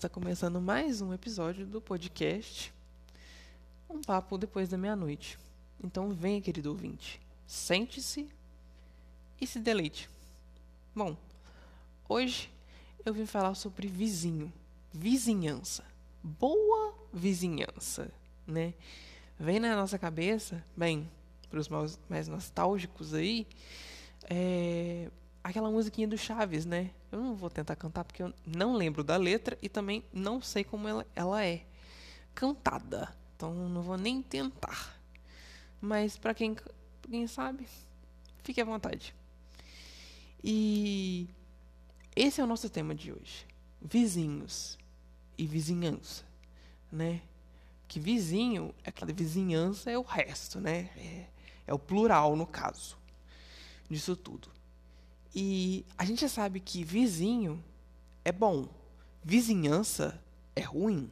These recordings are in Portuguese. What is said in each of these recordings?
está começando mais um episódio do podcast Um Papo Depois da Meia-Noite. Então venha, querido ouvinte, sente-se e se deleite. Bom, hoje eu vim falar sobre vizinho, vizinhança, boa vizinhança, né? Vem na nossa cabeça, bem, para os mais, nostálgicos aí, é, aquela musiquinha do Chaves, né? Eu não vou tentar cantar porque eu não lembro da letra e também não sei como ela, ela é cantada. Então não vou nem tentar. Mas para quem, quem sabe, fique à vontade. E esse é o nosso tema de hoje: vizinhos e vizinhança, né? Que vizinho, aquela vizinhança é o resto, né? É, é o plural no caso disso tudo. E a gente sabe que vizinho é bom, vizinhança é ruim.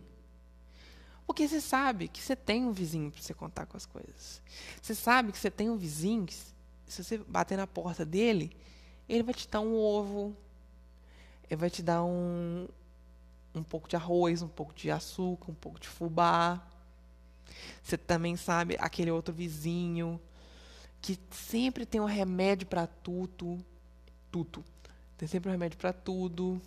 Porque você sabe que você tem um vizinho para você contar com as coisas. Você sabe que você tem um vizinho que, se você bater na porta dele, ele vai te dar um ovo, ele vai te dar um, um pouco de arroz, um pouco de açúcar, um pouco de fubá. Você também sabe aquele outro vizinho que sempre tem um remédio para tudo tudo. Tem sempre um remédio para tudo,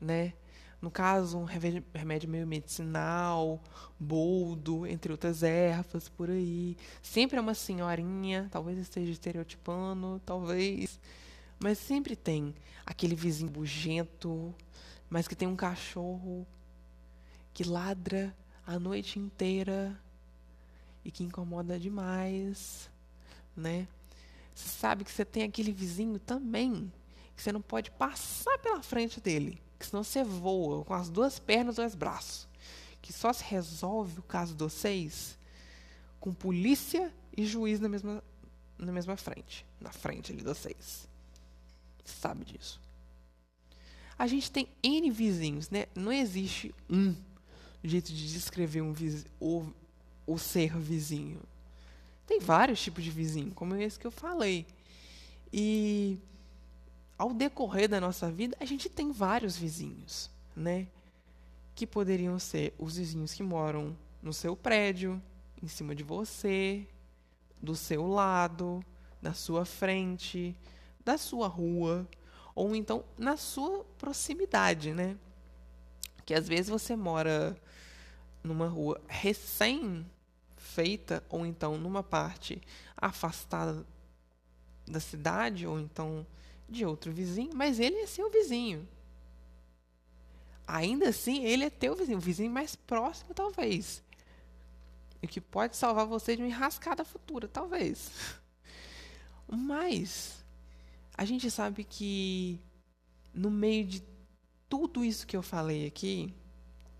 né? No caso, um remédio meio medicinal, boldo, entre outras ervas por aí. Sempre é uma senhorinha, talvez esteja estereotipando, talvez. Mas sempre tem aquele vizinho bugento, mas que tem um cachorro que ladra a noite inteira e que incomoda demais, né? Você sabe que você tem aquele vizinho também, que você não pode passar pela frente dele, que senão você voa com as duas pernas ou os braços. Que só se resolve o caso de vocês com polícia e juiz na mesma, na mesma frente, na frente ali de vocês. Você sabe disso. A gente tem N vizinhos, né? Não existe um jeito de descrever um o, o ser vizinho. Tem vários tipos de vizinho, como esse que eu falei. E ao decorrer da nossa vida, a gente tem vários vizinhos, né? Que poderiam ser os vizinhos que moram no seu prédio, em cima de você, do seu lado, na sua frente, da sua rua, ou então na sua proximidade, né? Que às vezes você mora numa rua recém feita, ou então numa parte afastada da cidade, ou então de outro vizinho, mas ele é seu vizinho. Ainda assim, ele é teu vizinho, o vizinho mais próximo, talvez. E que pode salvar você de uma enrascada futura, talvez. Mas a gente sabe que no meio de tudo isso que eu falei aqui,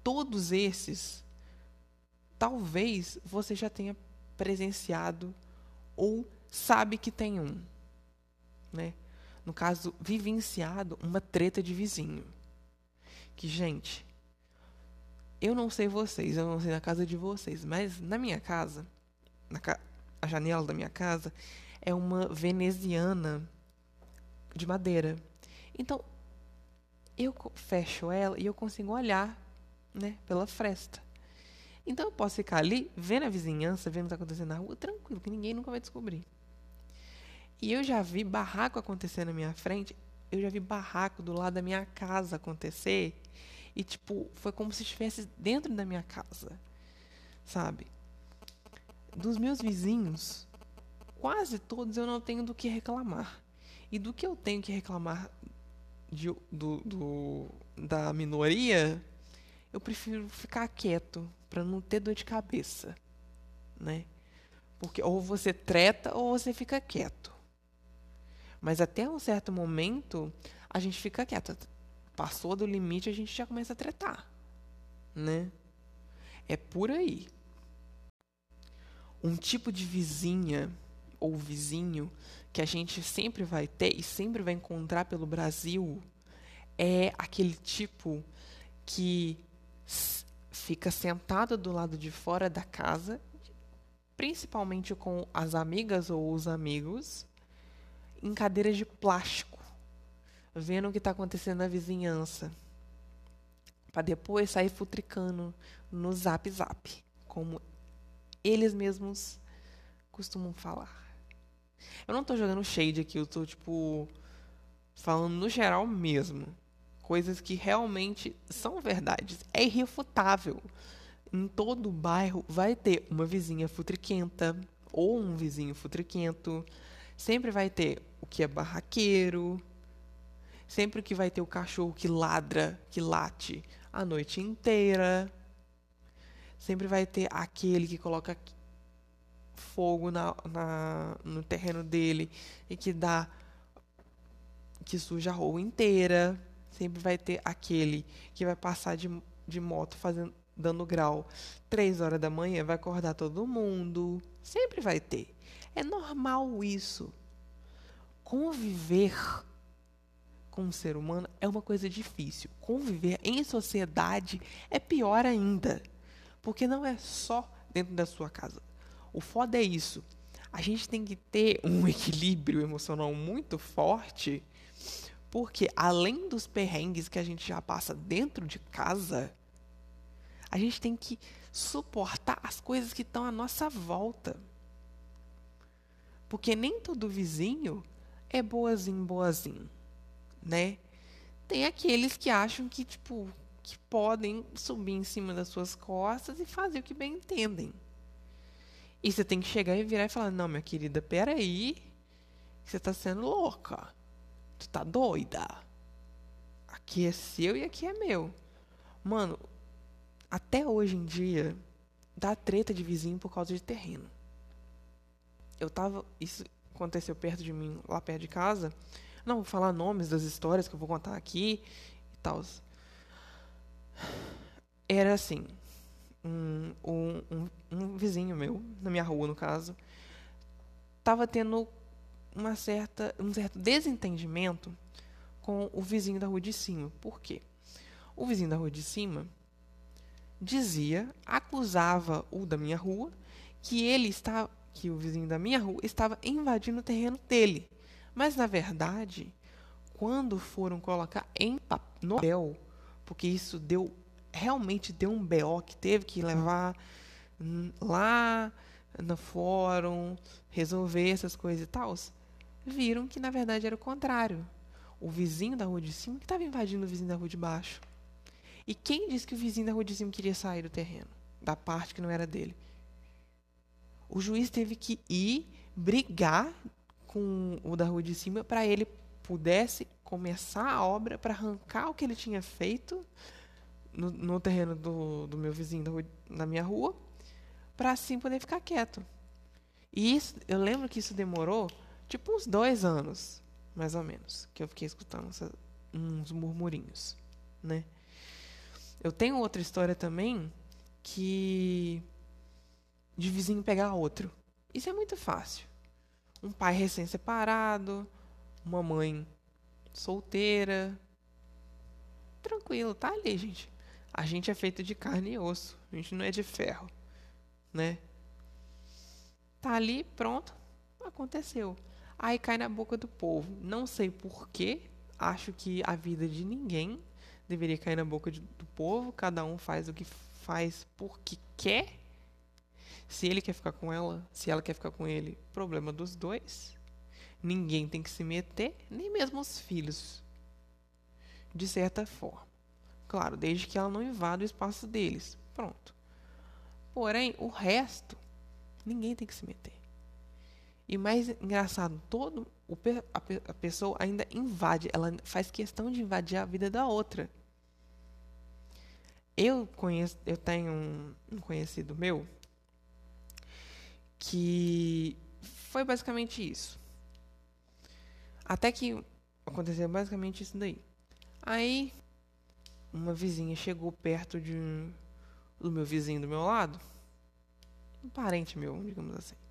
todos esses talvez você já tenha presenciado ou sabe que tem um, né? No caso, vivenciado uma treta de vizinho. Que, gente, eu não sei vocês, eu não sei na casa de vocês, mas na minha casa, na ca a janela da minha casa é uma veneziana de madeira. Então, eu fecho ela e eu consigo olhar, né, pela fresta. Então eu posso ficar ali, vendo a vizinhança, vendo o que está acontecendo na rua, tranquilo, que ninguém nunca vai descobrir. E eu já vi barraco acontecer na minha frente, eu já vi barraco do lado da minha casa acontecer, e tipo, foi como se estivesse dentro da minha casa, sabe? Dos meus vizinhos, quase todos eu não tenho do que reclamar. E do que eu tenho que reclamar de, do, do, da minoria, eu prefiro ficar quieto para não ter dor de cabeça, né? Porque ou você treta ou você fica quieto. Mas até um certo momento a gente fica quieto. Passou do limite, a gente já começa a tretar, né? É por aí. Um tipo de vizinha ou vizinho que a gente sempre vai ter e sempre vai encontrar pelo Brasil é aquele tipo que fica sentado do lado de fora da casa, principalmente com as amigas ou os amigos, em cadeiras de plástico, vendo o que está acontecendo na vizinhança. para depois sair futricando no Zap Zap, como eles mesmos costumam falar. Eu não tô jogando shade aqui, eu tô tipo falando no geral mesmo. Coisas que realmente são verdades. É irrefutável. Em todo bairro vai ter uma vizinha futriquenta ou um vizinho futriquento. Sempre vai ter o que é barraqueiro. Sempre que vai ter o cachorro que ladra, que late a noite inteira. Sempre vai ter aquele que coloca fogo na, na, no terreno dele e que dá que suja a rua inteira. Sempre vai ter aquele que vai passar de, de moto fazendo dando grau três horas da manhã, vai acordar todo mundo. Sempre vai ter. É normal isso. Conviver com um ser humano é uma coisa difícil. Conviver em sociedade é pior ainda. Porque não é só dentro da sua casa. O foda é isso. A gente tem que ter um equilíbrio emocional muito forte porque além dos perrengues que a gente já passa dentro de casa, a gente tem que suportar as coisas que estão à nossa volta. Porque nem todo vizinho é boazinho, boazinho, né? Tem aqueles que acham que, tipo, que podem subir em cima das suas costas e fazer o que bem entendem. E você tem que chegar e virar e falar: Não, minha querida, peraí, você está sendo louca. Tu tá doida? Aqui é seu e aqui é meu. Mano, até hoje em dia, dá treta de vizinho por causa de terreno. Eu tava. Isso aconteceu perto de mim, lá perto de casa. Não vou falar nomes das histórias que eu vou contar aqui e tal. Era assim. Um, um, um, um vizinho meu, na minha rua no caso, tava tendo uma certa, um certo desentendimento com o vizinho da rua de cima. Por quê? O vizinho da rua de cima dizia, acusava o da minha rua, que ele estava, que o vizinho da minha rua estava invadindo o terreno dele. Mas na verdade, quando foram colocar em papel, porque isso deu realmente deu um BO que teve que levar lá no fórum, resolver essas coisas e tal viram que na verdade era o contrário. O vizinho da rua de cima que estava invadindo o vizinho da rua de baixo. E quem disse que o vizinho da rua de cima queria sair do terreno, da parte que não era dele? O juiz teve que ir brigar com o da rua de cima para ele pudesse começar a obra para arrancar o que ele tinha feito no, no terreno do, do, meu vizinho da, rua, da minha rua, para assim poder ficar quieto. E isso, eu lembro que isso demorou tipo uns dois anos, mais ou menos, que eu fiquei escutando essa, uns murmurinhos, né? Eu tenho outra história também que de vizinho pegar outro. Isso é muito fácil. Um pai recém-separado, uma mãe solteira. Tranquilo, tá ali, gente. A gente é feito de carne e osso. A gente não é de ferro, né? Tá ali, pronto. Aconteceu. Aí cai na boca do povo. Não sei porquê, acho que a vida de ninguém deveria cair na boca de, do povo. Cada um faz o que faz porque quer. Se ele quer ficar com ela, se ela quer ficar com ele, problema dos dois. Ninguém tem que se meter, nem mesmo os filhos. De certa forma. Claro, desde que ela não invada o espaço deles. Pronto. Porém, o resto, ninguém tem que se meter. E mais engraçado, todo o, a, a pessoa ainda invade, ela faz questão de invadir a vida da outra. Eu conheço, eu tenho um, um conhecido meu que foi basicamente isso. Até que aconteceu basicamente isso daí. Aí uma vizinha chegou perto de um, do meu vizinho do meu lado, um parente meu, digamos assim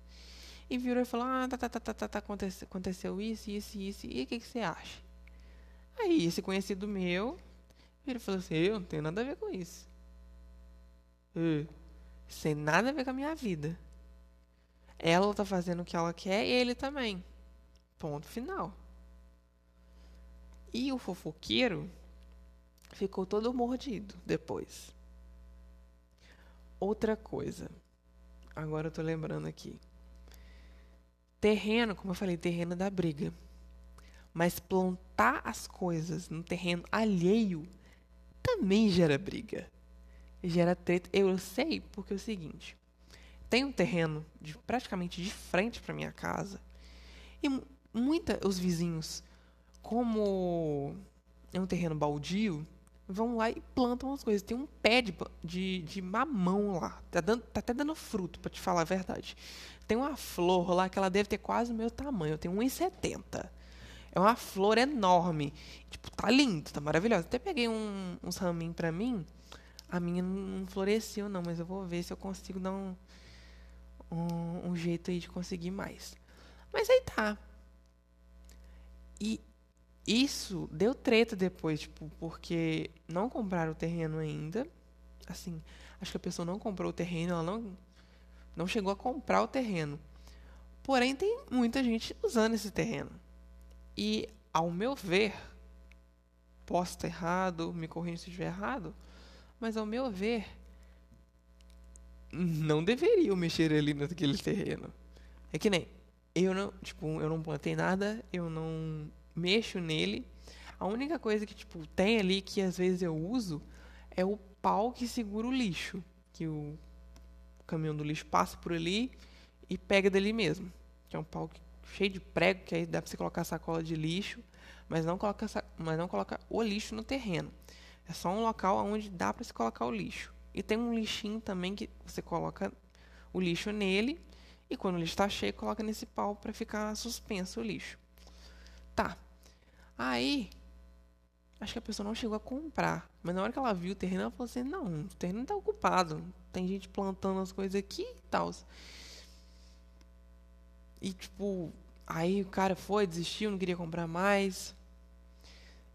e virou e falou: Ah, tá, tá, tá, tá, tá, tá aconteceu, aconteceu isso, isso, isso, e o que, que você acha? Aí esse conhecido meu virou e falou assim: Eu não tenho nada a ver com isso. Sem nada a ver com a minha vida. Ela tá fazendo o que ela quer e ele também. Ponto final. E o fofoqueiro ficou todo mordido depois. Outra coisa. Agora eu tô lembrando aqui. Terreno, como eu falei, terreno da briga. Mas plantar as coisas no terreno alheio também gera briga. Gera treta. Eu sei porque é o seguinte. Tem um terreno de, praticamente de frente para minha casa. E muita os vizinhos, como é um terreno baldio, vão lá e plantam as coisas. Tem um pé de, de, de mamão lá. Tá, dando, tá até dando fruto, para te falar a verdade. Tem uma flor lá que ela deve ter quase o meu tamanho. Eu tenho 1,70. É uma flor enorme. Tipo, tá lindo, tá maravilhosa. Até peguei um, uns raminhos pra mim. A minha não floresceu, não, mas eu vou ver se eu consigo dar um, um, um jeito aí de conseguir mais. Mas aí tá. E isso deu treta depois, tipo, porque não compraram o terreno ainda. Assim, acho que a pessoa não comprou o terreno, ela não, não chegou a comprar o terreno. Porém, tem muita gente usando esse terreno. E, ao meu ver, posso estar errado, me corrija se estiver errado, mas ao meu ver, não deveriam mexer ali naquele terreno. É que nem eu não, tipo, eu não plantei nada, eu não mexo nele. A única coisa que tipo tem ali que às vezes eu uso é o pau que segura o lixo, que o caminhão do lixo passa por ali e pega dali mesmo. Que é um pau cheio de prego que aí dá para você colocar sacola de lixo, mas não coloca mas não coloca o lixo no terreno. É só um local onde dá para se colocar o lixo. E tem um lixinho também que você coloca o lixo nele e quando o lixo está cheio, coloca nesse pau para ficar suspenso o lixo. Tá. Aí, acho que a pessoa não chegou a comprar. Mas na hora que ela viu o terreno, ela falou assim: não, o terreno está ocupado. Tem gente plantando as coisas aqui e tal. E tipo, aí o cara foi, desistiu, não queria comprar mais.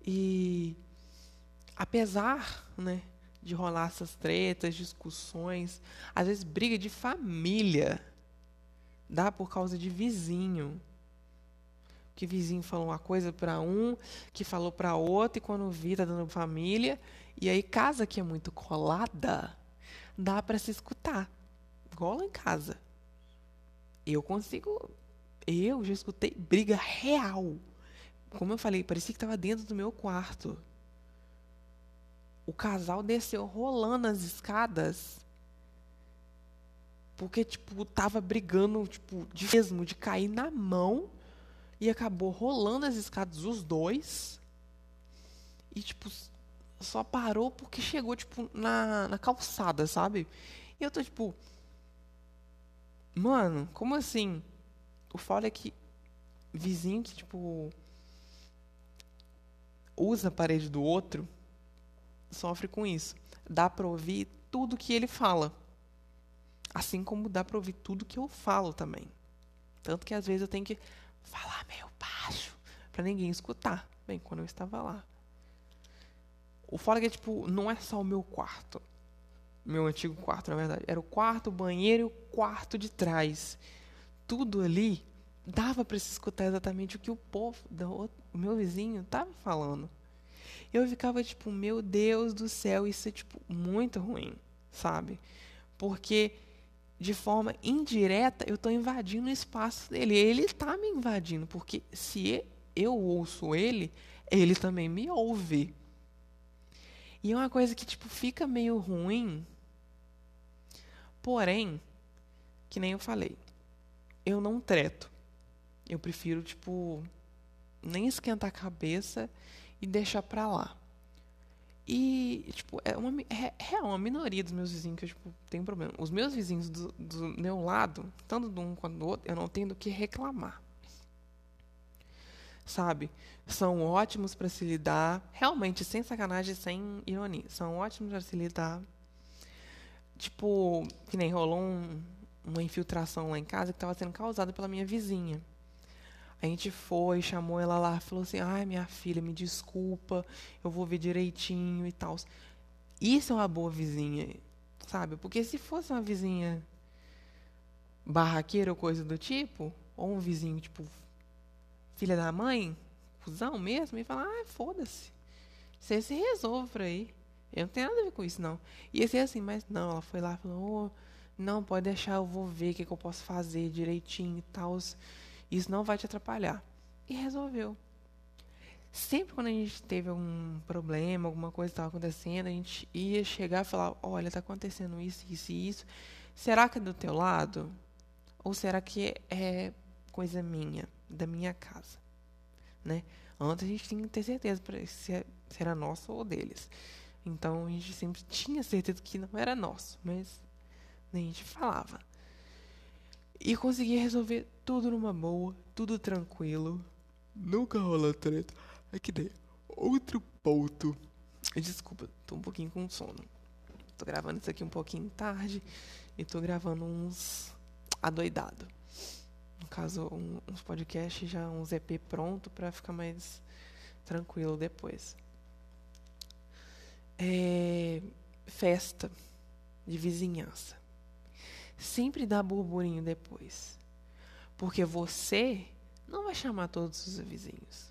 E apesar, né, de rolar essas tretas, discussões, às vezes briga de família, dá por causa de vizinho que vizinho falou uma coisa para um, que falou para outro, e quando vi tá dando família. E aí, casa que é muito colada, dá para se escutar. Igual lá em casa. Eu consigo. Eu já escutei briga real. Como eu falei, parecia que estava dentro do meu quarto. O casal desceu rolando as escadas. Porque, tipo, tava brigando, tipo, de mesmo, de cair na mão e acabou rolando as escadas os dois. E, tipo, só parou porque chegou, tipo, na, na calçada, sabe? E eu tô, tipo. Mano, como assim? O foda é que vizinho que, tipo. Usa a parede do outro sofre com isso. Dá pra ouvir tudo que ele fala. Assim como dá pra ouvir tudo que eu falo também. Tanto que às vezes eu tenho que falar meio baixo para ninguém escutar. Bem, quando eu estava lá. O fora é tipo, não é só o meu quarto. Meu antigo quarto, na verdade. Era o quarto, o banheiro e o quarto de trás. Tudo ali dava para se escutar exatamente o que o povo, o meu vizinho, tava falando. Eu ficava tipo, meu Deus do céu, isso é tipo muito ruim, sabe? Porque de forma indireta, eu estou invadindo o espaço dele. Ele está me invadindo, porque se eu ouço ele, ele também me ouve. E é uma coisa que tipo fica meio ruim. Porém, que nem eu falei, eu não treto. Eu prefiro tipo nem esquentar a cabeça e deixar para lá. E, tipo, é uma, é, é uma minoria dos meus vizinhos que eu, tipo, tenho problema. Os meus vizinhos do, do meu lado, tanto de um quanto do outro, eu não tenho do que reclamar. Sabe? São ótimos para se lidar. Realmente, sem sacanagem, sem ironia. São ótimos para se lidar. Tipo, que nem rolou um, uma infiltração lá em casa que estava sendo causada pela minha vizinha. A gente foi, chamou ela lá, falou assim: ai, minha filha, me desculpa, eu vou ver direitinho e tal. Isso é uma boa vizinha, sabe? Porque se fosse uma vizinha barraqueira ou coisa do tipo, ou um vizinho, tipo, filha da mãe, cuzão mesmo, e falar: ai, foda-se. Você se resolve por aí. Eu não tenho nada a ver com isso, não. Ia ser assim, mas não, ela foi lá e falou, oh, não, pode deixar, eu vou ver o que, que eu posso fazer direitinho e tal. Isso não vai te atrapalhar. E resolveu. Sempre quando a gente teve algum problema, alguma coisa estava acontecendo, a gente ia chegar e falar, olha, está acontecendo isso, isso e isso. Será que é do teu lado? Ou será que é coisa minha, da minha casa? Né? Antes a gente tinha que ter certeza é, se era nosso ou deles. Então a gente sempre tinha certeza que não era nosso, mas a gente falava. E conseguia resolver tudo numa boa, tudo tranquilo. Nunca rola treta. É que daí, outro ponto. Desculpa, tô um pouquinho com sono. Tô gravando isso aqui um pouquinho tarde e tô gravando uns adoidado. No caso, um, uns podcasts já uns EP pronto para ficar mais tranquilo depois. É, festa de vizinhança. Sempre dá burburinho depois. Porque você não vai chamar todos os vizinhos.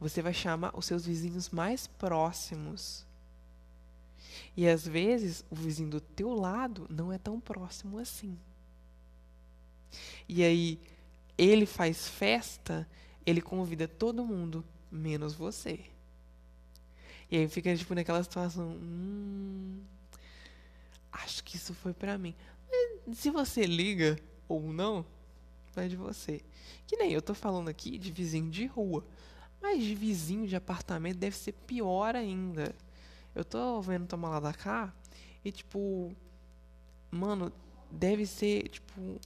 Você vai chamar os seus vizinhos mais próximos. E às vezes o vizinho do teu lado não é tão próximo assim. E aí ele faz festa, ele convida todo mundo, menos você. E aí fica tipo naquela situação, hum, acho que isso foi para mim. Se você liga ou não, vai de você. Que nem eu tô falando aqui de vizinho de rua, mas de vizinho de apartamento deve ser pior ainda. Eu tô vendo tomar lá da cá e tipo, mano, deve ser tipo,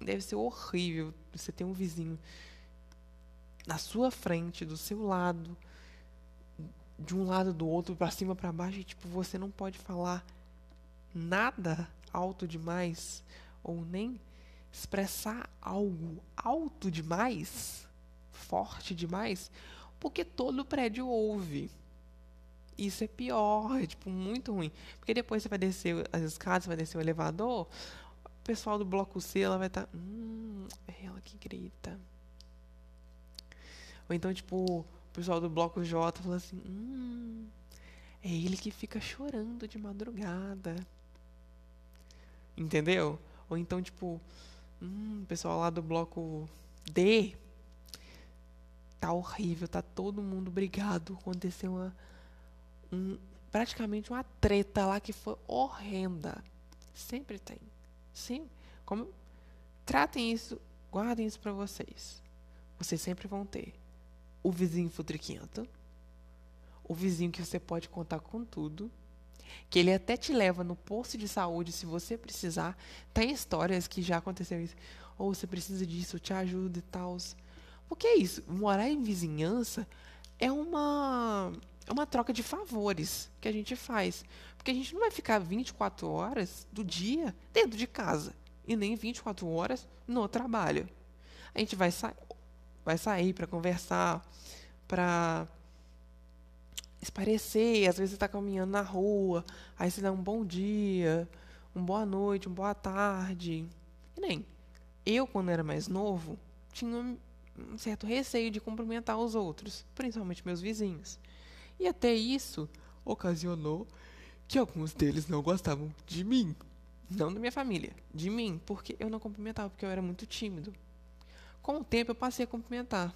deve ser horrível você ter um vizinho na sua frente, do seu lado, de um lado do outro, para cima, para baixo, e tipo, você não pode falar nada alto demais ou nem expressar algo alto demais, forte demais, porque todo prédio ouve. Isso é pior, é tipo muito ruim. Porque depois você vai descer as escadas, vai descer o elevador, o pessoal do bloco C ela vai estar, tá, hum, é ela que grita. Ou então tipo, o pessoal do bloco J fala assim: hum, é ele que fica chorando de madrugada. Entendeu? Ou então, tipo, hum, o pessoal lá do bloco D tá horrível, tá todo mundo brigado. Aconteceu uma. Um, praticamente uma treta lá que foi horrenda. Sempre tem. Sim. Como, tratem isso, guardem isso para vocês. Vocês sempre vão ter o vizinho futriquento, o vizinho que você pode contar com tudo, que ele até te leva no posto de saúde se você precisar. Tem histórias que já aconteceu isso. Ou você precisa disso, eu te ajudo e tal. Porque é isso, morar em vizinhança é uma é uma troca de favores que a gente faz. Porque a gente não vai ficar 24 horas do dia dentro de casa e nem 24 horas no trabalho. A gente vai sair vai sair para conversar, para esparecer. Às vezes você está caminhando na rua, aí você dá um bom dia, uma boa noite, uma boa tarde. E nem eu, quando era mais novo, tinha um certo receio de cumprimentar os outros, principalmente meus vizinhos. E até isso ocasionou que alguns deles não gostavam de mim. Não da minha família, de mim, porque eu não cumprimentava, porque eu era muito tímido. Com o tempo eu passei a cumprimentar.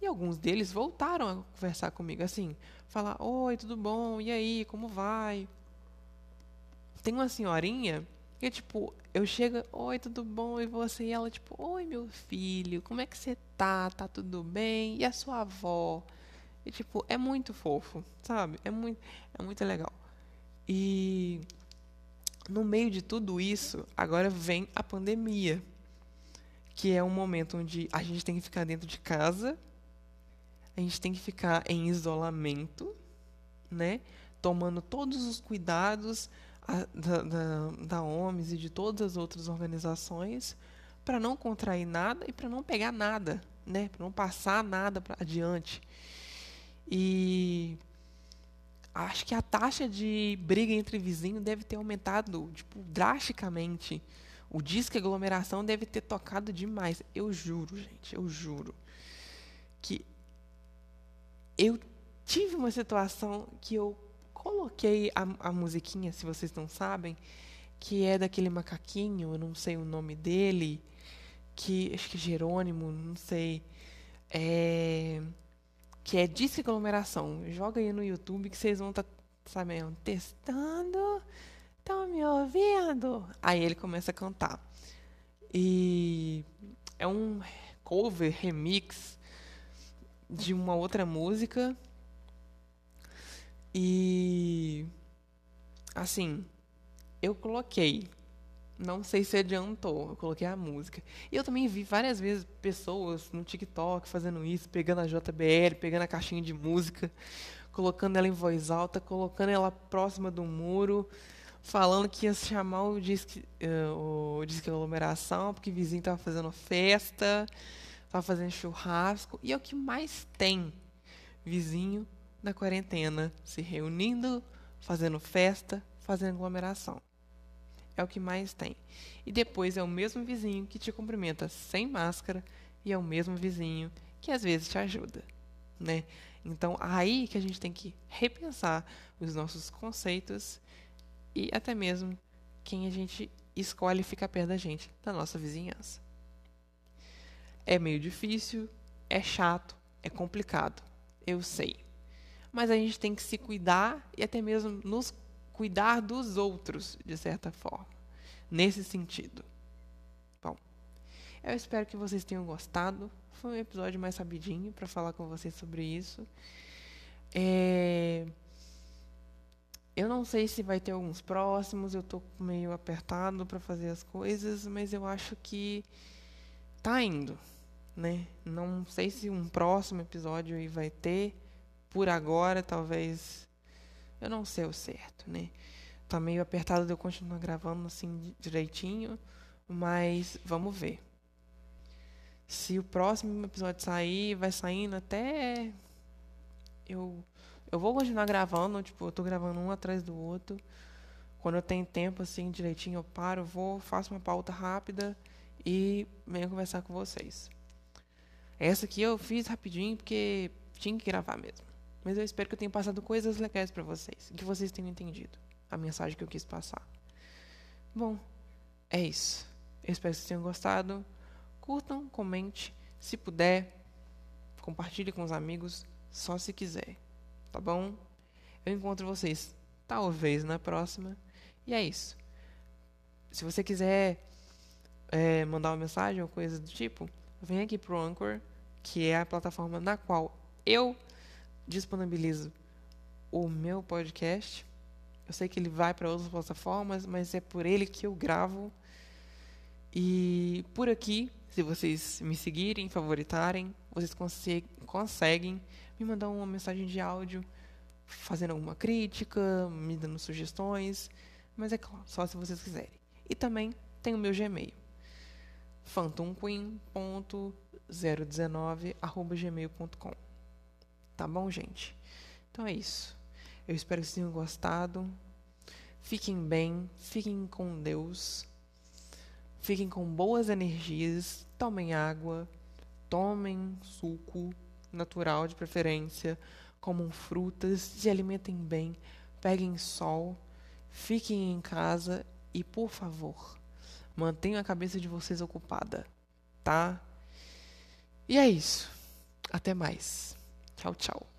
E alguns deles voltaram a conversar comigo, assim, falar: Oi, tudo bom? E aí, como vai? Tem uma senhorinha que, tipo, eu chego: Oi, tudo bom? E você? E ela, tipo: Oi, meu filho, como é que você tá? Tá tudo bem? E a sua avó? E, tipo, é muito fofo, sabe? É muito, é muito legal. E no meio de tudo isso, agora vem a pandemia que é um momento onde a gente tem que ficar dentro de casa, a gente tem que ficar em isolamento, né? Tomando todos os cuidados da, da, da OMS e de todas as outras organizações para não contrair nada e para não pegar nada, né? Para não passar nada para adiante. E acho que a taxa de briga entre vizinhos deve ter aumentado tipo, drasticamente o disco aglomeração deve ter tocado demais. Eu juro, gente, eu juro. Que eu tive uma situação que eu coloquei a, a musiquinha, se vocês não sabem, que é daquele macaquinho, eu não sei o nome dele, que acho que é Jerônimo, não sei, é, que é disque aglomeração. Joga aí no YouTube que vocês vão estar tá, sabendo, testando, estão me ouvindo? Aí ele começa a cantar. E é um cover, remix de uma outra música. E assim, eu coloquei. Não sei se adiantou, eu coloquei a música. E eu também vi várias vezes pessoas no TikTok fazendo isso, pegando a JBL, pegando a caixinha de música, colocando ela em voz alta, colocando ela próxima do muro, falando que ia chamar o disque, uh, o disque aglomeração, porque o vizinho estava fazendo festa, estava fazendo churrasco. E é o que mais tem vizinho na quarentena, se reunindo, fazendo festa, fazendo aglomeração. É o que mais tem. E depois é o mesmo vizinho que te cumprimenta sem máscara e é o mesmo vizinho que às vezes te ajuda, né? Então, aí que a gente tem que repensar os nossos conceitos e até mesmo quem a gente escolhe ficar perto da gente, da nossa vizinhança. É meio difícil, é chato, é complicado, eu sei. Mas a gente tem que se cuidar e até mesmo nos cuidar dos outros, de certa forma. Nesse sentido. Bom, eu espero que vocês tenham gostado. Foi um episódio mais rapidinho para falar com vocês sobre isso. É... Eu não sei se vai ter alguns próximos, eu estou meio apertado para fazer as coisas, mas eu acho que tá indo, né? Não sei se um próximo episódio aí vai ter por agora, talvez eu não sei o certo, né? Tá meio apertado de eu continuar gravando assim direitinho, mas vamos ver. Se o próximo episódio sair, vai saindo até eu eu vou continuar gravando, tipo, eu tô gravando um atrás do outro. Quando eu tenho tempo assim direitinho, eu paro, vou, faço uma pauta rápida e venho conversar com vocês. Essa aqui eu fiz rapidinho porque tinha que gravar mesmo. Mas eu espero que eu tenha passado coisas legais para vocês, que vocês tenham entendido a mensagem que eu quis passar. Bom, é isso. Eu espero que vocês tenham gostado. Curtam, comente, se puder, compartilhe com os amigos, só se quiser. Tá bom? Eu encontro vocês talvez na próxima. E é isso. Se você quiser é, mandar uma mensagem ou coisa do tipo, vem aqui pro Anchor, que é a plataforma na qual eu disponibilizo o meu podcast. Eu sei que ele vai para outras plataformas, mas é por ele que eu gravo. E por aqui, se vocês me seguirem, favoritarem, vocês conseguem me mandar uma mensagem de áudio fazendo alguma crítica, me dando sugestões, mas é claro, só se vocês quiserem. E também tem o meu Gmail, phantomqueen.019@gmail.com. Tá bom, gente? Então é isso. Eu espero que vocês tenham gostado. Fiquem bem, fiquem com Deus. Fiquem com boas energias, tomem água, tomem suco natural de preferência, comam frutas, se alimentem bem, peguem sol, fiquem em casa e, por favor, mantenham a cabeça de vocês ocupada, tá? E é isso. Até mais. Tchau, tchau.